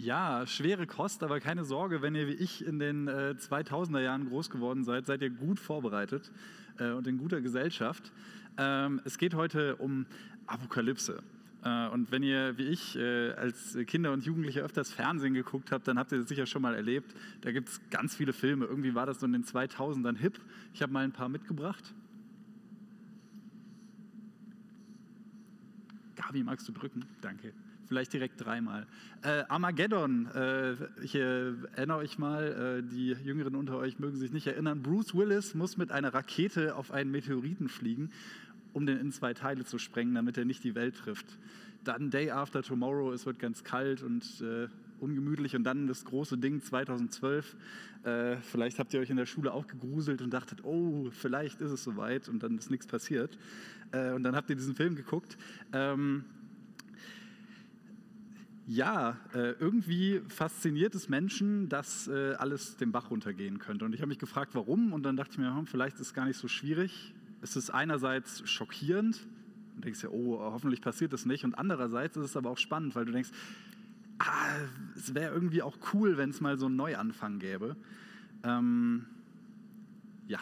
Ja, schwere Kost, aber keine Sorge, wenn ihr wie ich in den äh, 2000er Jahren groß geworden seid, seid ihr gut vorbereitet äh, und in guter Gesellschaft. Ähm, es geht heute um Apokalypse. Äh, und wenn ihr wie ich äh, als Kinder und Jugendliche öfters Fernsehen geguckt habt, dann habt ihr das sicher schon mal erlebt. Da gibt es ganz viele Filme. Irgendwie war das so in den 2000ern hip. Ich habe mal ein paar mitgebracht. Gabi, magst du drücken? Danke vielleicht direkt dreimal. Äh, Armageddon, äh, ich erinnere euch mal, äh, die Jüngeren unter euch mögen sich nicht erinnern. Bruce Willis muss mit einer Rakete auf einen Meteoriten fliegen, um den in zwei Teile zu sprengen, damit er nicht die Welt trifft. Dann Day After Tomorrow, es wird ganz kalt und äh, ungemütlich und dann das große Ding 2012. Äh, vielleicht habt ihr euch in der Schule auch gegruselt und dachtet, oh, vielleicht ist es soweit und dann ist nichts passiert. Äh, und dann habt ihr diesen Film geguckt. Ähm, ja, äh, irgendwie fasziniert es Menschen, dass äh, alles den Bach runtergehen könnte. Und ich habe mich gefragt, warum. Und dann dachte ich mir, hm, vielleicht ist es gar nicht so schwierig. Es ist einerseits schockierend. Du denkst ja, oh, hoffentlich passiert das nicht. Und andererseits ist es aber auch spannend, weil du denkst, ah, es wäre irgendwie auch cool, wenn es mal so einen Neuanfang gäbe. Ähm, ja,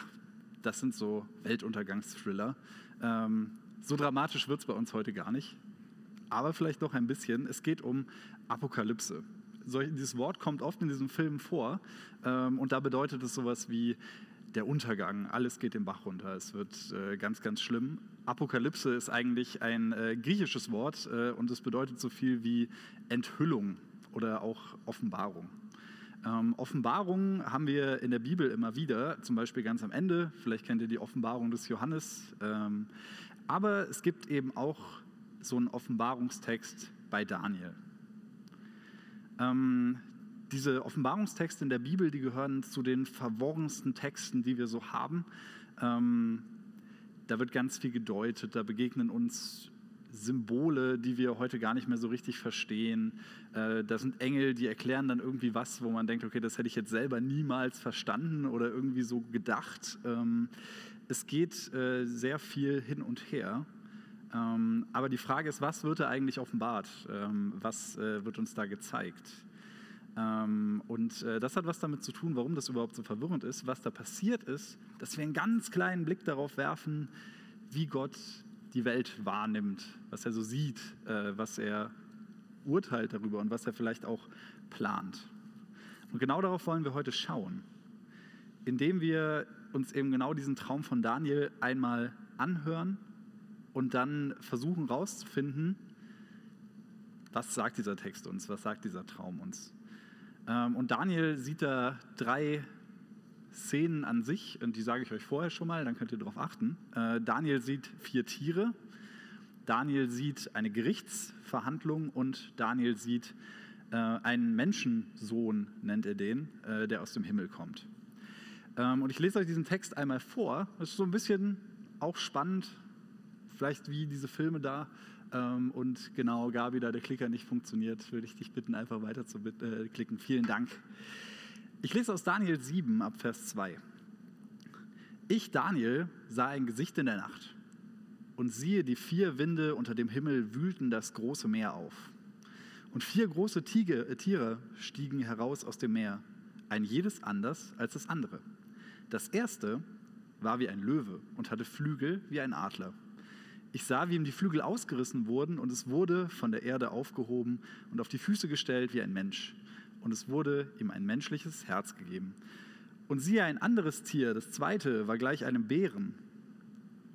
das sind so Weltuntergangsthriller. Ähm, so dramatisch wird es bei uns heute gar nicht aber vielleicht doch ein bisschen. Es geht um Apokalypse. Solch, dieses Wort kommt oft in diesem Film vor ähm, und da bedeutet es sowas wie der Untergang, alles geht den Bach runter, es wird äh, ganz, ganz schlimm. Apokalypse ist eigentlich ein äh, griechisches Wort äh, und es bedeutet so viel wie Enthüllung oder auch Offenbarung. Ähm, Offenbarungen haben wir in der Bibel immer wieder, zum Beispiel ganz am Ende, vielleicht kennt ihr die Offenbarung des Johannes, ähm, aber es gibt eben auch so ein Offenbarungstext bei Daniel. Ähm, diese Offenbarungstexte in der Bibel, die gehören zu den verworrensten Texten, die wir so haben. Ähm, da wird ganz viel gedeutet, da begegnen uns Symbole, die wir heute gar nicht mehr so richtig verstehen. Äh, da sind Engel, die erklären dann irgendwie was, wo man denkt, okay, das hätte ich jetzt selber niemals verstanden oder irgendwie so gedacht. Ähm, es geht äh, sehr viel hin und her. Ähm, aber die Frage ist, was wird da eigentlich offenbart? Ähm, was äh, wird uns da gezeigt? Ähm, und äh, das hat was damit zu tun, warum das überhaupt so verwirrend ist. Was da passiert ist, dass wir einen ganz kleinen Blick darauf werfen, wie Gott die Welt wahrnimmt, was er so sieht, äh, was er urteilt darüber und was er vielleicht auch plant. Und genau darauf wollen wir heute schauen, indem wir uns eben genau diesen Traum von Daniel einmal anhören und dann versuchen herauszufinden, was sagt dieser Text uns, was sagt dieser Traum uns. Ähm, und Daniel sieht da drei Szenen an sich, und die sage ich euch vorher schon mal, dann könnt ihr darauf achten. Äh, Daniel sieht vier Tiere, Daniel sieht eine Gerichtsverhandlung und Daniel sieht äh, einen Menschensohn, nennt er den, äh, der aus dem Himmel kommt. Ähm, und ich lese euch diesen Text einmal vor. Das ist so ein bisschen auch spannend, vielleicht wie diese Filme da. Ähm, und genau, Gabi, da der Klicker nicht funktioniert, würde ich dich bitten, einfach weiter zu äh, klicken. Vielen Dank. Ich lese aus Daniel 7 ab Vers 2. Ich, Daniel, sah ein Gesicht in der Nacht und siehe, die vier Winde unter dem Himmel wühlten das große Meer auf. Und vier große Tiege, äh, Tiere stiegen heraus aus dem Meer, ein jedes anders als das andere. Das erste war wie ein Löwe und hatte Flügel wie ein Adler. Ich sah, wie ihm die Flügel ausgerissen wurden und es wurde von der Erde aufgehoben und auf die Füße gestellt wie ein Mensch. Und es wurde ihm ein menschliches Herz gegeben. Und siehe, ein anderes Tier, das zweite, war gleich einem Bären.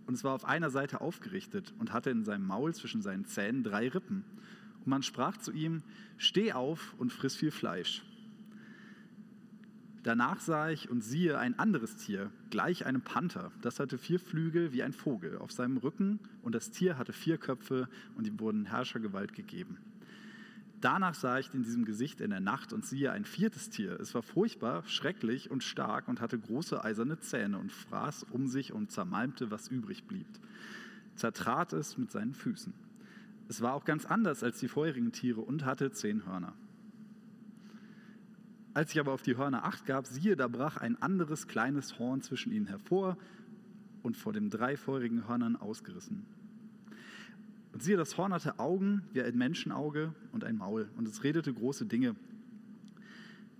Und es war auf einer Seite aufgerichtet und hatte in seinem Maul zwischen seinen Zähnen drei Rippen. Und man sprach zu ihm, steh auf und friss viel Fleisch. Danach sah ich und siehe ein anderes Tier, gleich einem Panther. Das hatte vier Flügel wie ein Vogel auf seinem Rücken und das Tier hatte vier Köpfe und ihm wurden Herrschergewalt gegeben. Danach sah ich in diesem Gesicht in der Nacht und siehe ein viertes Tier. Es war furchtbar, schrecklich und stark und hatte große eiserne Zähne und fraß um sich und zermalmte, was übrig blieb. Zertrat es mit seinen Füßen. Es war auch ganz anders als die vorherigen Tiere und hatte zehn Hörner. Als ich aber auf die Hörner acht gab, siehe, da brach ein anderes kleines Horn zwischen ihnen hervor und vor den drei feurigen Hörnern ausgerissen. Und siehe, das Horn hatte Augen wie ein Menschenauge und ein Maul, und es redete große Dinge.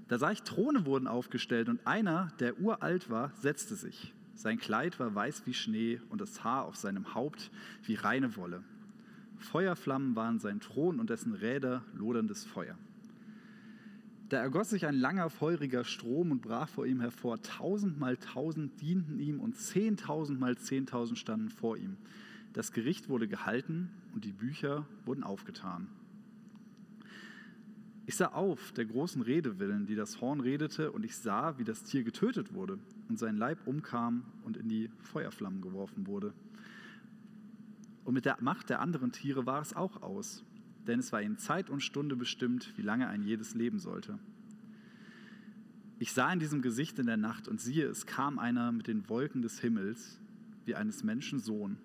Da sah ich, Throne wurden aufgestellt, und einer, der uralt war, setzte sich. Sein Kleid war weiß wie Schnee und das Haar auf seinem Haupt wie reine Wolle. Feuerflammen waren sein Thron und dessen Räder loderndes Feuer. Da ergoss sich ein langer, feuriger Strom und brach vor ihm hervor. Tausend mal tausend dienten ihm und zehntausend mal zehntausend standen vor ihm. Das Gericht wurde gehalten und die Bücher wurden aufgetan. Ich sah auf der großen Rede willen, die das Horn redete, und ich sah, wie das Tier getötet wurde und sein Leib umkam und in die Feuerflammen geworfen wurde. Und mit der Macht der anderen Tiere war es auch aus, denn es war ihnen Zeit und Stunde bestimmt, wie lange ein jedes leben sollte. Ich sah in diesem Gesicht in der Nacht und siehe, es kam einer mit den Wolken des Himmels, wie eines Menschen Sohn.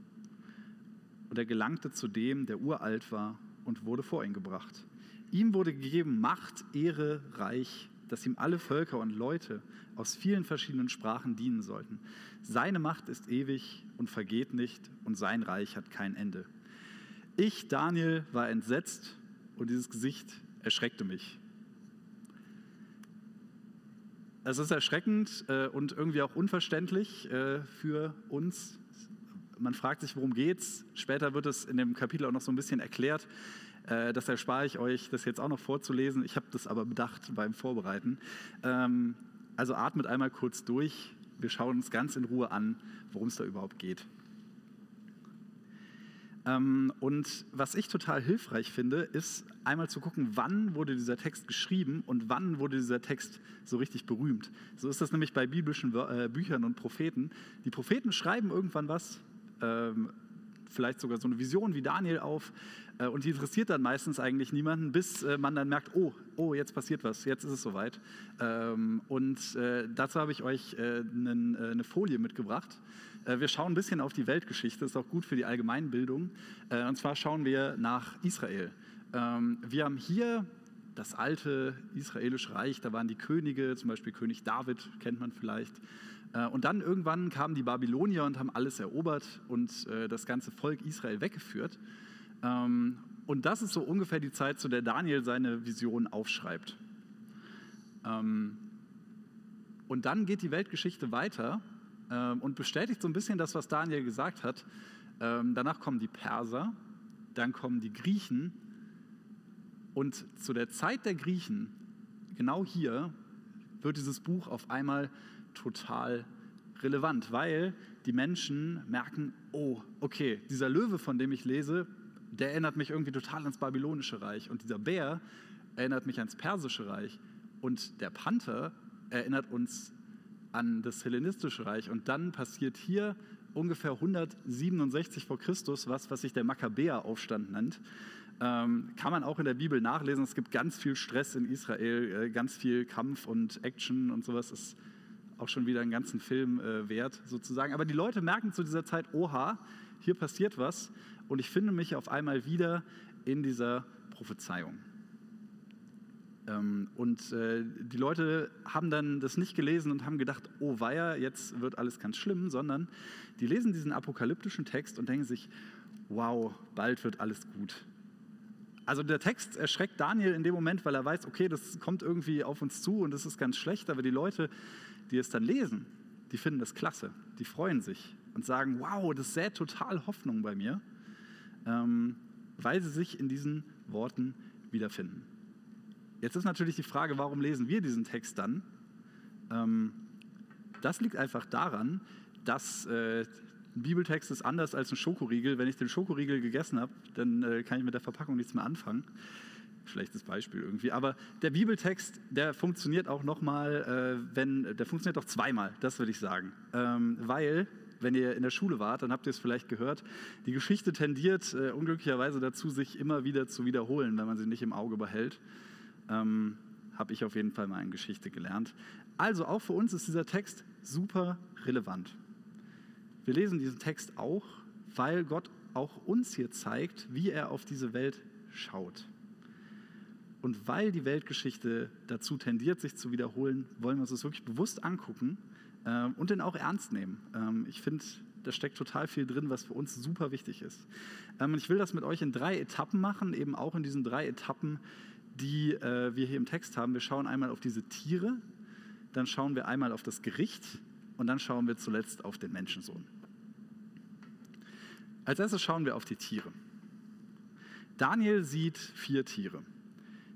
Und er gelangte zu dem, der uralt war, und wurde vor ihn gebracht. Ihm wurde gegeben Macht, Ehre, Reich, dass ihm alle Völker und Leute aus vielen verschiedenen Sprachen dienen sollten. Seine Macht ist ewig und vergeht nicht und sein Reich hat kein Ende. Ich, Daniel, war entsetzt und dieses Gesicht erschreckte mich. Es ist erschreckend äh, und irgendwie auch unverständlich äh, für uns. Man fragt sich, worum geht's. Später wird es in dem Kapitel auch noch so ein bisschen erklärt. Äh, das erspare ich euch, das jetzt auch noch vorzulesen. Ich habe das aber bedacht beim Vorbereiten. Ähm, also atmet einmal kurz durch. Wir schauen uns ganz in Ruhe an, worum es da überhaupt geht. Ähm, und was ich total hilfreich finde, ist einmal zu gucken, wann wurde dieser Text geschrieben und wann wurde dieser Text so richtig berühmt. So ist das nämlich bei biblischen äh, Büchern und Propheten. Die Propheten schreiben irgendwann was, ähm, vielleicht sogar so eine Vision wie Daniel auf und die interessiert dann meistens eigentlich niemanden, bis äh, man dann merkt, oh, oh, jetzt passiert was, jetzt ist es soweit. Ähm, und äh, dazu habe ich euch eine Folie mitgebracht. Wir schauen ein bisschen auf die Weltgeschichte, das ist auch gut für die Allgemeinbildung. Und zwar schauen wir nach Israel. Ähm, wir haben hier das alte israelische Reich, da waren die Könige, zum Beispiel König David, kennt man vielleicht. Und dann irgendwann kamen die Babylonier und haben alles erobert und das ganze Volk Israel weggeführt. Ähm, und das ist so ungefähr die Zeit, zu der Daniel seine Vision aufschreibt. Ähm, und dann geht die Weltgeschichte weiter ähm, und bestätigt so ein bisschen das, was Daniel gesagt hat. danach kommen die Perser, dann kommen die Griechen. Und zu der Zeit der Griechen, genau hier, wird dieses Buch auf einmal total relevant, weil die Menschen merken, oh, okay, dieser Löwe, von dem ich lese, der erinnert mich irgendwie total ans babylonische Reich. Und dieser Bär erinnert mich ans persische Reich. Und der Panther erinnert uns an das hellenistische Reich. Und dann passiert hier ungefähr 167 vor Christus was, was sich der Makkabäeraufstand nennt. Ähm, kann man auch in der Bibel nachlesen. Es gibt ganz viel Stress in Israel, äh, ganz viel Kampf und Action und sowas. Ist auch schon wieder einen ganzen Film äh, wert, sozusagen. Aber die Leute merken zu dieser Zeit, oha, hier passiert was und ich finde mich auf einmal wieder in dieser Prophezeiung. Ähm, und äh, die Leute haben dann das nicht gelesen und haben gedacht, oh weia, jetzt wird alles ganz schlimm, sondern die lesen diesen apokalyptischen Text und denken sich, wow, bald wird alles gut. Also der Text erschreckt Daniel in dem Moment, weil er weiß, okay, das kommt irgendwie auf uns zu und das ist ganz schlecht, aber die Leute, die es dann lesen, die finden das klasse, die freuen sich und sagen, wow, das sät total Hoffnung bei mir, ähm, weil sie sich in diesen Worten wiederfinden. Jetzt ist natürlich die Frage, warum lesen wir diesen Text dann? Ähm, das liegt einfach daran, dass äh, ein Bibeltext ist anders als ein Schokoriegel. Wenn ich den Schokoriegel gegessen habe, dann äh, kann ich mit der Verpackung nichts mehr anfangen. Schlechtes Beispiel irgendwie. Aber der Bibeltext, der funktioniert auch nochmal, äh, wenn, der funktioniert auch zweimal, das würde ich sagen. Ähm, weil wenn ihr in der Schule wart, dann habt ihr es vielleicht gehört. Die Geschichte tendiert äh, unglücklicherweise dazu, sich immer wieder zu wiederholen, wenn man sie nicht im Auge behält. Ähm, Habe ich auf jeden Fall mal in Geschichte gelernt. Also auch für uns ist dieser Text super relevant. Wir lesen diesen Text auch, weil Gott auch uns hier zeigt, wie er auf diese Welt schaut. Und weil die Weltgeschichte dazu tendiert, sich zu wiederholen, wollen wir uns das wirklich bewusst angucken ähm, und den auch ernst nehmen. Ähm, ich finde, Da steckt total viel drin, was für uns super wichtig ist. Ähm, ich will das mit euch in drei Etappen machen, eben auch in diesen drei Etappen, die äh, wir hier im Text haben. Wir schauen einmal auf diese Tiere, dann schauen wir einmal auf das Gericht und dann schauen wir zuletzt auf den Menschensohn. Als erstes schauen wir auf die Tiere. Daniel sieht vier Tiere.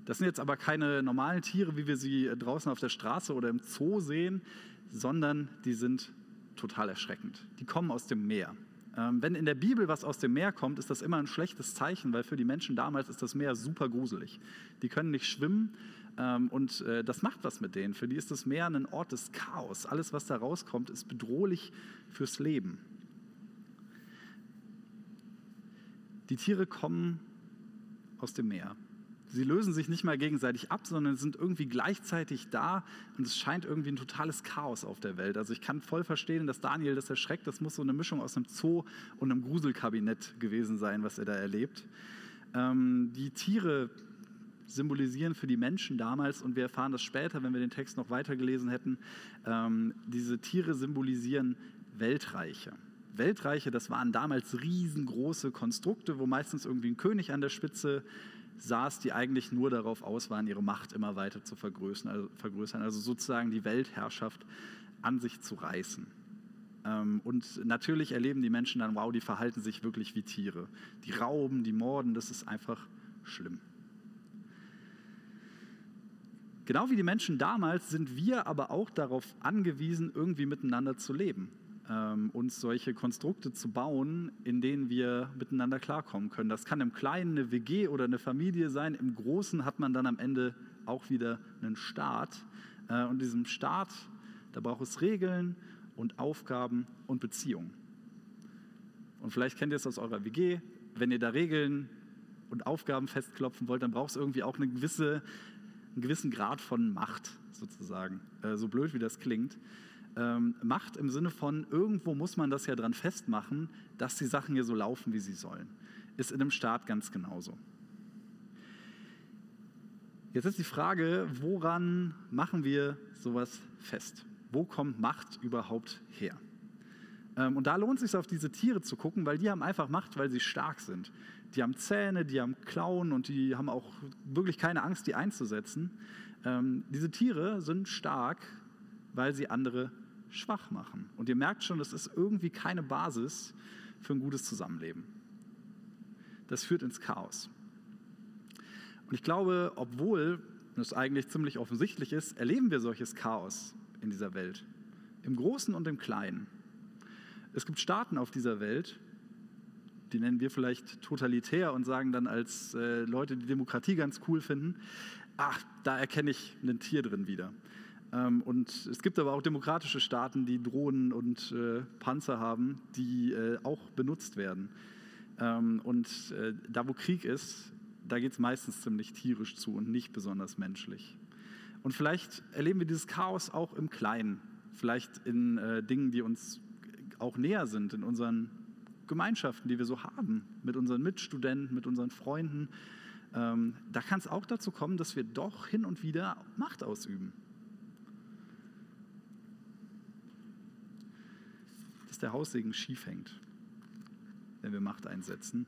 Das sind jetzt aber keine normalen Tiere, wie wir sie draußen auf der Straße oder im Zoo sehen, sondern die sind total erschreckend. Die kommen aus dem Meer. Ähm, wenn in der Bibel was aus dem Meer kommt, ist das immer ein schlechtes Zeichen, weil für die Menschen damals ist das Meer super gruselig. Die können nicht schwimmen ähm, und äh, das macht was mit denen. Für die ist das Meer ein Ort des Chaos. Alles, was da rauskommt, ist bedrohlich fürs Leben. Die Tiere kommen aus dem Meer. Sie lösen sich nicht mal gegenseitig ab, sondern sind irgendwie gleichzeitig da und es scheint irgendwie ein totales Chaos auf der Welt. Also ich kann voll verstehen, dass Daniel das erschreckt. Das muss so eine Mischung aus einem Zoo und einem Gruselkabinett gewesen sein, was er da erlebt. Ähm, die Tiere symbolisieren für die Menschen damals, und wir erfahren das später, wenn wir den Text noch weiter gelesen hätten, ähm, diese Tiere symbolisieren Weltreiche. Weltreiche, das waren damals riesengroße Konstrukte, wo meistens irgendwie ein König an der Spitze saß, die eigentlich nur darauf aus waren, ihre Macht immer weiter zu vergrößern, also, vergrößern, also sozusagen die Weltherrschaft an sich zu reißen. Ähm, und natürlich erleben die Menschen dann, wow, die verhalten sich wirklich wie Tiere. Die rauben, die morden, das ist einfach schlimm. Genau wie die Menschen damals sind wir aber auch darauf angewiesen, irgendwie miteinander zu leben ähm, uns solche Konstrukte zu bauen, in denen wir miteinander klarkommen können. Das kann im Kleinen eine WG oder eine Familie sein. Im Großen hat man dann am Ende auch wieder einen Staat. Äh, und diesem Staat, da braucht es Regeln und Aufgaben und Beziehungen. Und vielleicht kennt ihr es aus eurer WG. Wenn ihr da Regeln und Aufgaben festklopfen wollt, dann braucht es irgendwie auch eine gewisse, einen gewissen Grad von Macht sozusagen. Äh, so blöd wie das klingt ähm, Macht im Sinne von, irgendwo muss man das ja dran festmachen, dass die Sachen hier so laufen, wie sie sollen. Ist in einem Staat ganz genauso. Jetzt ist die Frage, woran machen wir sowas fest? Wo kommt Macht überhaupt her? Ähm, und da lohnt es sich auf diese Tiere zu gucken, weil die haben einfach Macht, weil sie stark sind. Die haben Zähne, die haben Klauen und die haben auch wirklich keine Angst, die einzusetzen. Ähm, diese Tiere sind stark, weil sie andere schwach machen. Und ihr merkt schon, das ist irgendwie keine Basis für ein gutes Zusammenleben. Das führt ins Chaos. Und ich glaube, obwohl das eigentlich ziemlich offensichtlich ist, erleben wir solches Chaos in dieser Welt. Im Großen und im Kleinen. Es gibt Staaten auf dieser Welt, die nennen wir vielleicht totalitär und sagen dann als äh, Leute, die Demokratie ganz cool finden, ach, da erkenne ich ein Tier drin wieder. Ähm, und es gibt aber auch demokratische Staaten, die Drohnen und äh, Panzer haben, die äh, auch benutzt werden. Ähm, und äh, da, wo Krieg ist, da geht es meistens ziemlich tierisch zu und nicht besonders menschlich. Und vielleicht erleben wir dieses Chaos auch im Kleinen, vielleicht in Dingen, die uns auch näher sind, in unseren Gemeinschaften, die wir so haben, mit unseren Mitstudenten, mit unseren Freunden. Ähm, da kann es auch dazu kommen, dass wir doch hin und wieder Macht ausüben. Der Haussegen schief hängt, wenn wir Macht einsetzen,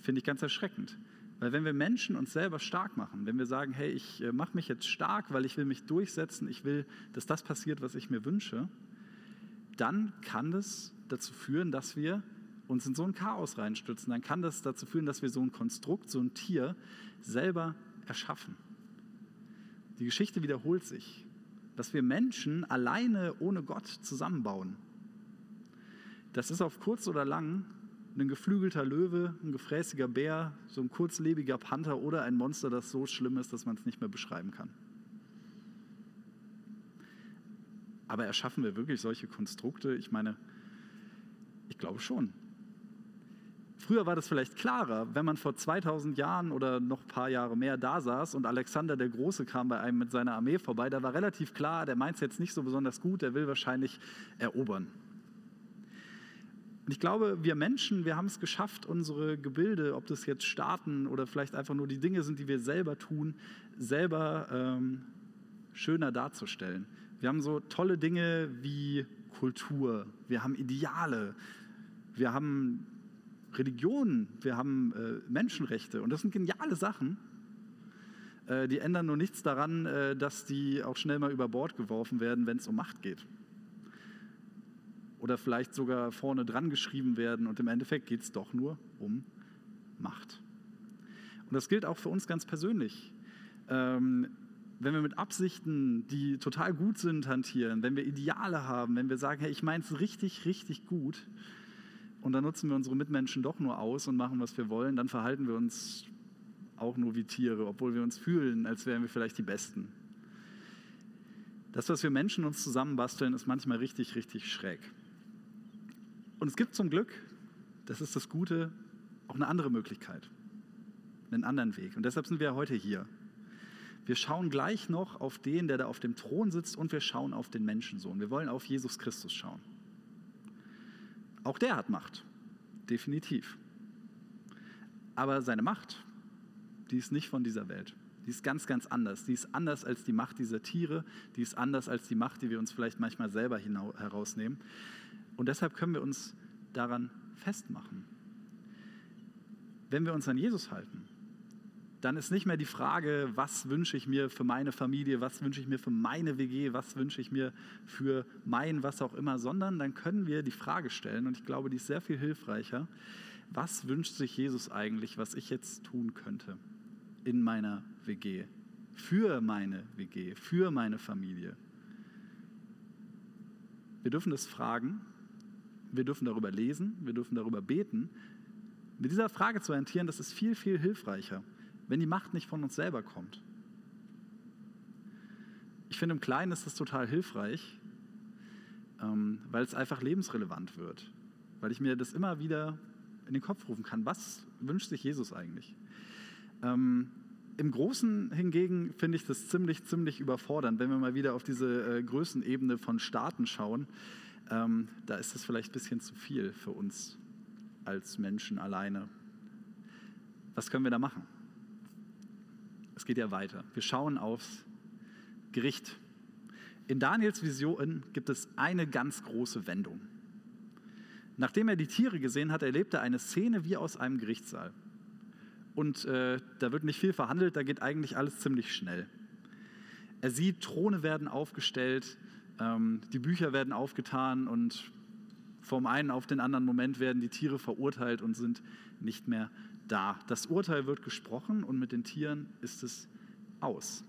finde ich ganz erschreckend. Weil wenn wir Menschen uns selber stark machen, wenn wir sagen, hey, ich äh, mache mich jetzt stark, weil ich will mich durchsetzen, ich will, dass das passiert, was ich mir wünsche, dann kann das dazu führen, dass wir uns in so ein Chaos reinstürzen. Dann kann das dazu führen, dass wir so ein Konstrukt, so ein Tier selber erschaffen. Die Geschichte wiederholt sich, dass wir Menschen alleine ohne Gott zusammenbauen. Das ist auf kurz oder lang ein geflügelter Löwe, ein gefräßiger Bär, so ein kurzlebiger Panther oder ein Monster, das so schlimm ist, dass man es nicht mehr beschreiben kann. Aber erschaffen wir wirklich solche Konstrukte? Ich meine, ich glaube schon. Früher war das vielleicht klarer, wenn man vor 2000 Jahren oder noch ein paar Jahre mehr da saß und Alexander der Große kam bei einem mit seiner Armee vorbei, da war relativ klar, der meint es jetzt nicht so besonders gut, der will wahrscheinlich erobern. Und ich glaube, wir Menschen, wir haben es geschafft, unsere Gebilde, ob das jetzt Staaten oder vielleicht einfach nur die Dinge sind, die wir selber tun, selber ähm, schöner darzustellen. Wir haben so tolle Dinge wie Kultur, wir haben Ideale, wir haben Religionen, wir haben äh, Menschenrechte und das sind geniale Sachen. Äh, die ändern nur nichts daran, äh, dass die auch schnell mal über Bord geworfen werden, wenn es um Macht geht. Oder vielleicht sogar vorne dran geschrieben werden und im Endeffekt geht es doch nur um Macht. Und das gilt auch für uns ganz persönlich. Ähm, wenn wir mit Absichten, die total gut sind, hantieren, wenn wir Ideale haben, wenn wir sagen, hey, ich meine es richtig, richtig gut, und dann nutzen wir unsere Mitmenschen doch nur aus und machen, was wir wollen, dann verhalten wir uns auch nur wie Tiere, obwohl wir uns fühlen, als wären wir vielleicht die Besten. Das, was wir Menschen uns zusammenbasteln, ist manchmal richtig, richtig schräg. Und es gibt zum Glück, das ist das Gute, auch eine andere Möglichkeit, einen anderen Weg. Und deshalb sind wir heute hier. Wir schauen gleich noch auf den, der da auf dem Thron sitzt, und wir schauen auf den Menschensohn. Wir wollen auf Jesus Christus schauen. Auch der hat Macht, definitiv. Aber seine Macht, die ist nicht von dieser Welt. Die ist ganz, ganz anders. Die ist anders als die Macht dieser Tiere. Die ist anders als die Macht, die wir uns vielleicht manchmal selber herausnehmen. Und deshalb können wir uns daran festmachen. Wenn wir uns an Jesus halten, dann ist nicht mehr die Frage, was wünsche ich mir für meine Familie, was wünsche ich mir für meine WG, was wünsche ich mir für mein was auch immer, sondern dann können wir die Frage stellen, und ich glaube, die ist sehr viel hilfreicher, was wünscht sich Jesus eigentlich, was ich jetzt tun könnte in meiner WG, für meine WG, für meine Familie. Wir dürfen das fragen, wir dürfen darüber lesen, wir dürfen darüber beten. Mit dieser Frage zu orientieren, das ist viel, viel hilfreicher wenn die Macht nicht von uns selber kommt. Ich finde, im Kleinen ist das total hilfreich, ähm, weil es einfach lebensrelevant wird. Weil ich mir das immer wieder in den Kopf rufen kann. Was wünscht sich Jesus eigentlich? Ähm, Im Großen hingegen finde ich das ziemlich, ziemlich überfordernd, wenn wir mal wieder auf diese äh, Größenebene von Staaten schauen. Ähm, da ist es vielleicht ein bisschen zu viel für uns als Menschen alleine. Was können wir da machen? Es geht ja weiter. Wir schauen aufs Gericht. In Daniels Vision gibt es eine ganz große Wendung. Nachdem er die Tiere gesehen hat, erlebt er eine Szene wie aus einem Gerichtssaal. Und äh, da wird nicht viel verhandelt, da geht eigentlich alles ziemlich schnell. Er sieht, Throne werden aufgestellt, ähm, die Bücher werden aufgetan und vom einen auf den anderen Moment werden die Tiere verurteilt und sind nicht mehr da. Das Urteil wird gesprochen und mit den Tieren ist es aus.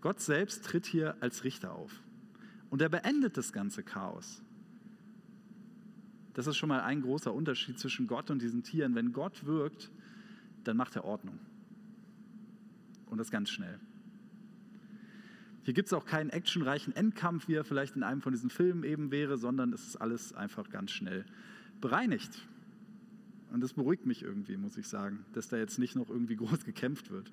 Gott selbst tritt hier als Richter auf und er beendet das ganze Chaos. Das ist schon mal ein großer Unterschied zwischen Gott und diesen Tieren. Wenn Gott wirkt, dann macht er Ordnung. Und das ganz schnell. Hier gibt es auch keinen actionreichen Endkampf, wie er vielleicht in einem von diesen Filmen eben wäre, sondern es ist alles einfach ganz schnell bereinigt. Und das beruhigt mich irgendwie, muss ich sagen, dass da jetzt nicht noch irgendwie groß gekämpft wird.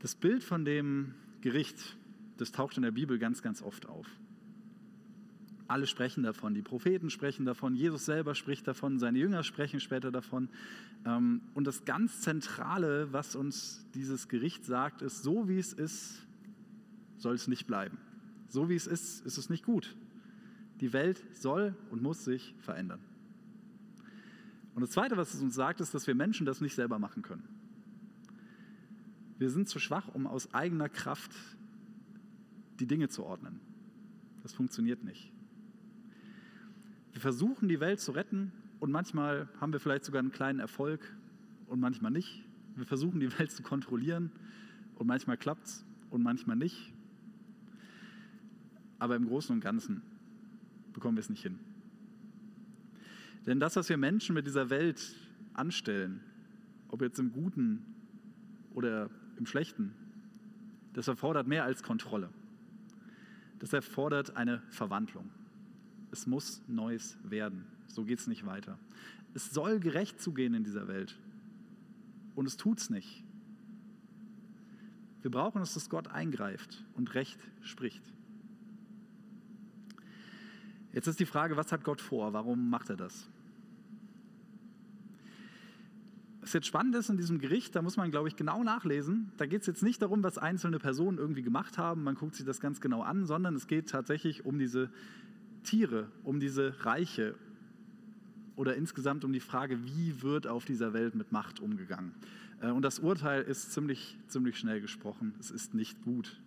Das Bild von dem Gericht, das taucht in der Bibel ganz, ganz oft auf. Alle sprechen davon, die Propheten sprechen davon, Jesus selber spricht davon, seine Jünger sprechen später davon. Ähm, und das ganz Zentrale, was uns dieses Gericht sagt, ist, so wie es ist, soll es nicht bleiben. So wie es ist, ist es nicht gut. Die Welt soll und muss sich verändern. Und das Zweite, was es uns sagt, ist, dass wir Menschen das nicht selber machen können. Wir sind zu schwach, um aus eigener Kraft die Dinge zu ordnen. Das funktioniert nicht. Wir versuchen, die Welt zu retten und manchmal haben wir vielleicht sogar einen kleinen Erfolg und manchmal nicht. Wir versuchen, die Welt zu kontrollieren und manchmal klappt es und manchmal nicht. Aber im Großen und Ganzen bekommen wir es nicht hin. Denn das, was wir Menschen mit dieser Welt anstellen, ob jetzt im Guten oder im Schlechten, das erfordert mehr als Kontrolle. Das erfordert eine Verwandlung. Es muss Neues werden. So geht es nicht weiter. Es soll gerecht zugehen in dieser Welt. Und es tut es nicht. Wir brauchen es, dass Gott eingreift und Recht spricht. Jetzt ist die Frage, was hat Gott vor? Warum macht er das? Was jetzt spannend ist in diesem Gericht, da muss man, glaube ich, genau nachlesen. Da geht es jetzt nicht darum, was einzelne Personen irgendwie gemacht haben, man guckt sich das ganz genau an, sondern es geht tatsächlich um diese Tiere, um diese Reiche oder insgesamt um die Frage, wie wird auf dieser Welt mit Macht umgegangen. Äh, und das Urteil ist ziemlich, ziemlich schnell gesprochen. Es ist nicht gut.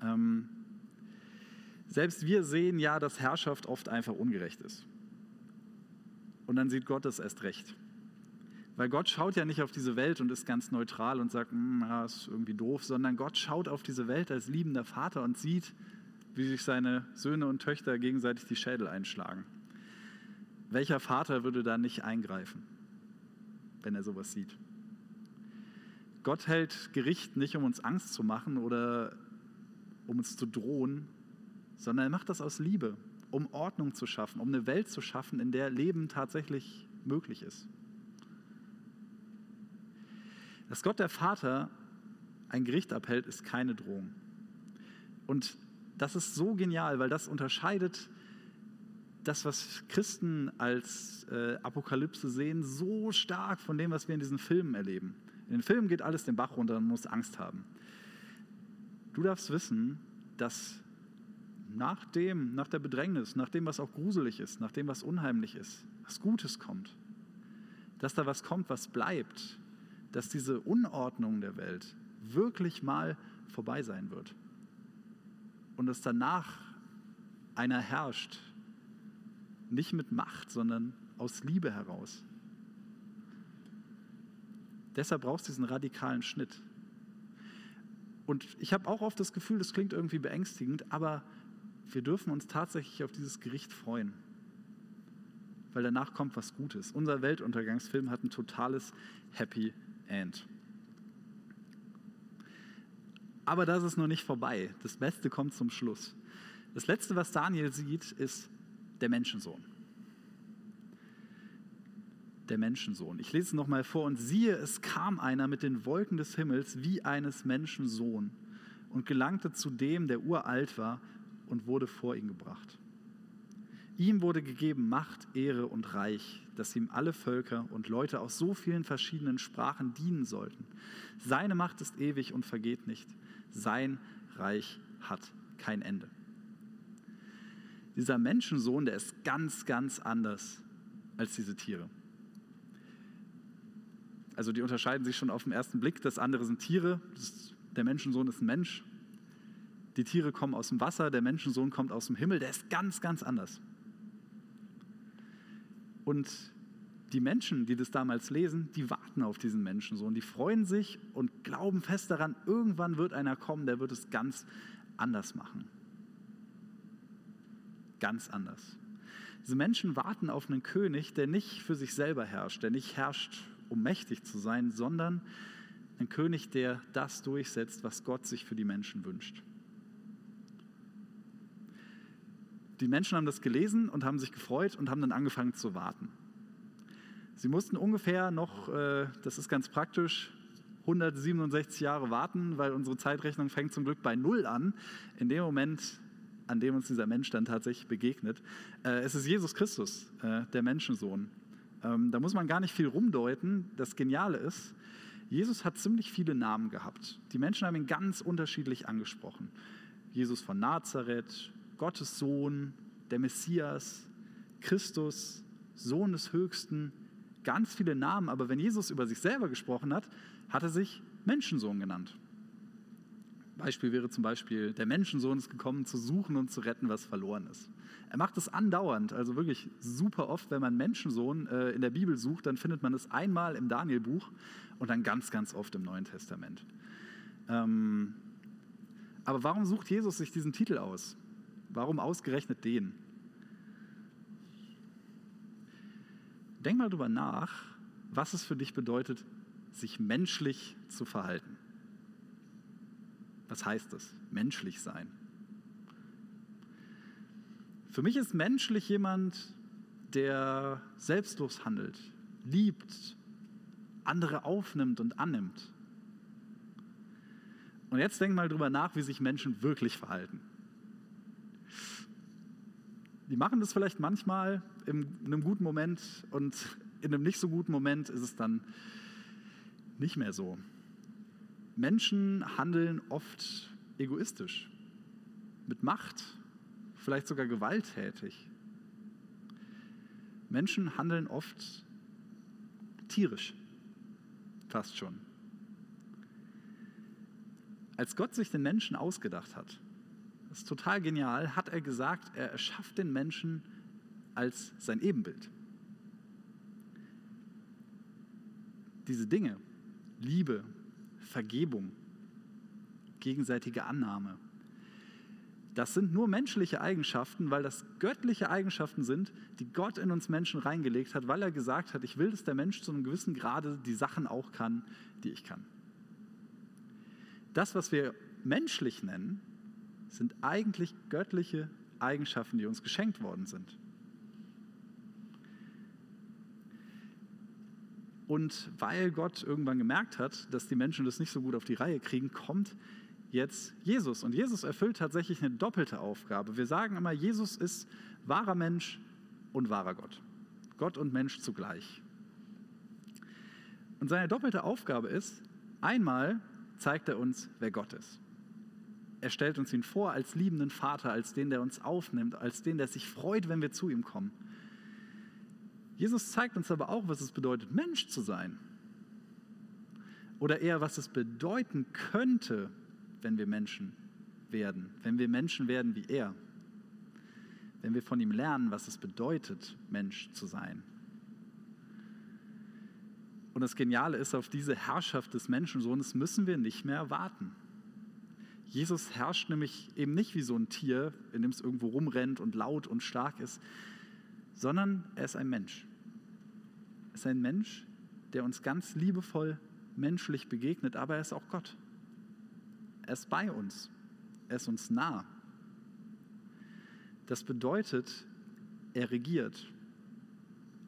Ähm, selbst wir sehen ja, dass Herrschaft oft einfach ungerecht ist. Und dann sieht Gott es erst recht. Weil Gott schaut ja nicht auf diese Welt und ist ganz neutral und sagt, hm, ja, ist irgendwie doof, sondern Gott schaut auf diese Welt als liebender Vater und sieht, wie sich seine Söhne und Töchter gegenseitig die Schädel einschlagen. Welcher Vater würde da nicht eingreifen, wenn er sowas sieht? Gott hält Gericht nicht, um uns Angst zu machen oder um uns zu drohen, sondern er macht das aus Liebe, um Ordnung zu schaffen, um eine Welt zu schaffen, in der Leben tatsächlich möglich ist. Dass Gott der Vater ein Gericht abhält, ist keine Drohung. Und das ist so genial, weil das unterscheidet das, was Christen als äh, Apokalypse sehen, so stark von dem, was wir in diesen Filmen erleben. In den Filmen geht alles den Bach runter und muss Angst haben. Du darfst wissen, dass nach dem, nach der Bedrängnis, nach dem, was auch gruselig ist, nach dem, was unheimlich ist, was Gutes kommt. Dass da was kommt, was bleibt, dass diese Unordnung der Welt wirklich mal vorbei sein wird. Und dass danach einer herrscht, nicht mit Macht, sondern aus Liebe heraus. Deshalb brauchst du diesen radikalen Schnitt. Und ich habe auch oft das Gefühl, das klingt irgendwie beängstigend, aber wir dürfen uns tatsächlich auf dieses Gericht freuen. Weil danach kommt was Gutes. Unser Weltuntergangsfilm hat ein totales Happy End. Aber das ist noch nicht vorbei. Das Beste kommt zum Schluss. Das Letzte, was Daniel sieht, ist der Menschensohn. Der Menschensohn. Ich lese es nochmal vor. Und siehe, es kam einer mit den Wolken des Himmels wie eines Menschensohn und gelangte zu dem, der uralt war, und wurde vor ihn gebracht. Ihm wurde gegeben Macht, Ehre und Reich, dass ihm alle Völker und Leute aus so vielen verschiedenen Sprachen dienen sollten. Seine Macht ist ewig und vergeht nicht. Sein Reich hat kein Ende. Dieser Menschensohn, der ist ganz, ganz anders als diese Tiere. Also die unterscheiden sich schon auf den ersten Blick. Das andere sind Tiere. Das, der Menschensohn ist ein Mensch. Die Tiere kommen aus dem Wasser, der Menschensohn kommt aus dem Himmel. Der ist ganz, ganz anders. Und die Menschen, die das damals lesen, die warten auf diesen Menschensohn. Die freuen sich und glauben fest daran, irgendwann wird einer kommen, der wird es ganz anders machen. Ganz anders. Diese Menschen warten auf einen König, der nicht für sich selber herrscht, der nicht herrscht, um mächtig zu sein, sondern ein König, der das durchsetzt, was Gott sich für die Menschen wünscht. Die Menschen haben das gelesen und haben sich gefreut und haben dann angefangen zu warten. Sie mussten ungefähr noch, äh, das ist ganz praktisch, 167 Jahre warten, weil unsere Zeitrechnung fängt zum Glück bei Null an. In dem Moment, an dem uns dieser Mensch dann tatsächlich begegnet. Äh, es ist Jesus Christus, äh, der Menschensohn. Ähm, da muss man gar nicht viel rumdeuten. Das Geniale ist, Jesus hat ziemlich viele Namen gehabt. Die Menschen haben ihn ganz unterschiedlich angesprochen. Jesus von Nazareth, Gottes Sohn, der Messias, Christus, Sohn des Höchsten, ganz viele Namen, aber wenn Jesus über sich selber gesprochen hat, hat er sich Menschensohn genannt. Beispiel wäre zum Beispiel, der Menschensohn ist gekommen, zu suchen und zu retten, was verloren ist. Er macht es andauernd, also wirklich super oft, wenn man Menschensohn äh, in der Bibel sucht, dann findet man es einmal im Danielbuch und dann ganz, ganz oft im Neuen Testament. Ähm, aber warum sucht Jesus sich diesen Titel aus? Warum ausgerechnet den? Denk mal drüber nach, was es für dich bedeutet, sich menschlich zu verhalten. Was heißt das? Menschlich sein. Für mich ist menschlich jemand, der selbstlos handelt, liebt, andere aufnimmt und annimmt. Und jetzt denk mal drüber nach, wie sich Menschen wirklich verhalten. Die machen das vielleicht manchmal in einem guten Moment und in einem nicht so guten Moment ist es dann nicht mehr so. Menschen handeln oft egoistisch, mit Macht, vielleicht sogar gewalttätig. Menschen handeln oft tierisch, fast schon. Als Gott sich den Menschen ausgedacht hat, das ist total genial, hat er gesagt, er erschafft den Menschen als sein Ebenbild. Diese Dinge, Liebe, Vergebung, gegenseitige Annahme, das sind nur menschliche Eigenschaften, weil das göttliche Eigenschaften sind, die Gott in uns Menschen reingelegt hat, weil er gesagt hat, ich will, dass der Mensch zu einem gewissen Grade die Sachen auch kann, die ich kann. Das, was wir menschlich nennen, sind eigentlich göttliche Eigenschaften, die uns geschenkt worden sind. Und weil Gott irgendwann gemerkt hat, dass die Menschen das nicht so gut auf die Reihe kriegen, kommt jetzt Jesus. Und Jesus erfüllt tatsächlich eine doppelte Aufgabe. Wir sagen immer, Jesus ist wahrer Mensch und wahrer Gott. Gott und Mensch zugleich. Und seine doppelte Aufgabe ist, einmal zeigt er uns, wer Gott ist. Er stellt uns ihn vor als liebenden Vater, als den, der uns aufnimmt, als den, der sich freut, wenn wir zu ihm kommen. Jesus zeigt uns aber auch, was es bedeutet, Mensch zu sein. Oder eher, was es bedeuten könnte, wenn wir Menschen werden, wenn wir Menschen werden wie er, wenn wir von ihm lernen, was es bedeutet, Mensch zu sein. Und das Geniale ist, auf diese Herrschaft des Menschensohnes müssen wir nicht mehr warten. Jesus herrscht nämlich eben nicht wie so ein Tier, in dem es irgendwo rumrennt und laut und stark ist, sondern er ist ein Mensch. Er ist ein Mensch, der uns ganz liebevoll menschlich begegnet, aber er ist auch Gott. Er ist bei uns. Er ist uns nah. Das bedeutet, er regiert.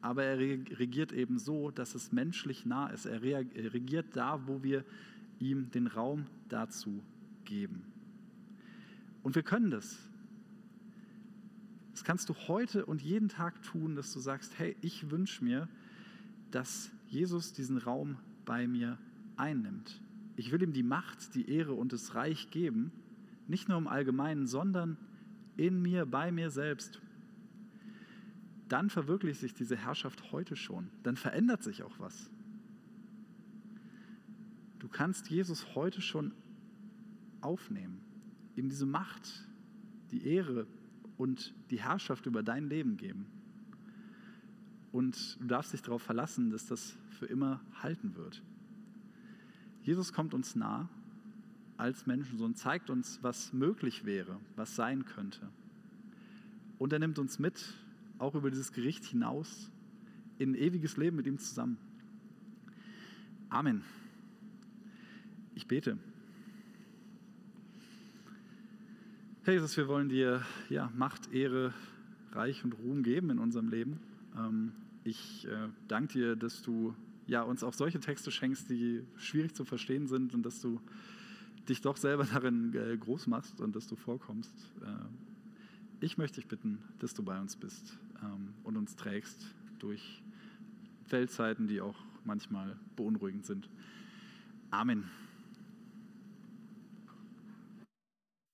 Aber er regiert eben so, dass es menschlich nah ist. Er regiert da, wo wir ihm den Raum dazu geben. Und wir können das. Das kannst du heute und jeden Tag tun, dass du sagst, hey, ich wünsche mir, dass Jesus diesen Raum bei mir einnimmt. Ich will ihm die Macht, die Ehre und das Reich geben, nicht nur im Allgemeinen, sondern in mir, bei mir selbst. Dann verwirklicht sich diese Herrschaft heute schon. Dann verändert sich auch was. Du kannst Jesus heute schon aufnehmen, ihm diese Macht, die Ehre und die Herrschaft über dein Leben geben. Und du darfst dich darauf verlassen, dass das für immer halten wird. Jesus kommt uns nah als Menschensohn, zeigt uns, was möglich wäre, was sein könnte. Und er nimmt uns mit, auch über dieses Gericht hinaus, in ein ewiges Leben mit ihm zusammen. Amen. Ich bete. Jesus, wir wollen dir ja, Macht, Ehre, Reich und Ruhm geben in unserem Leben. Ähm, ich äh, danke dir, dass du ja, uns auch solche Texte schenkst, die schwierig zu verstehen sind und dass du dich doch selber darin äh, groß machst und dass du vorkommst. Äh, ich möchte dich bitten, dass du bei uns bist ähm, und uns trägst durch Feldzeiten, die auch manchmal beunruhigend sind. Amen.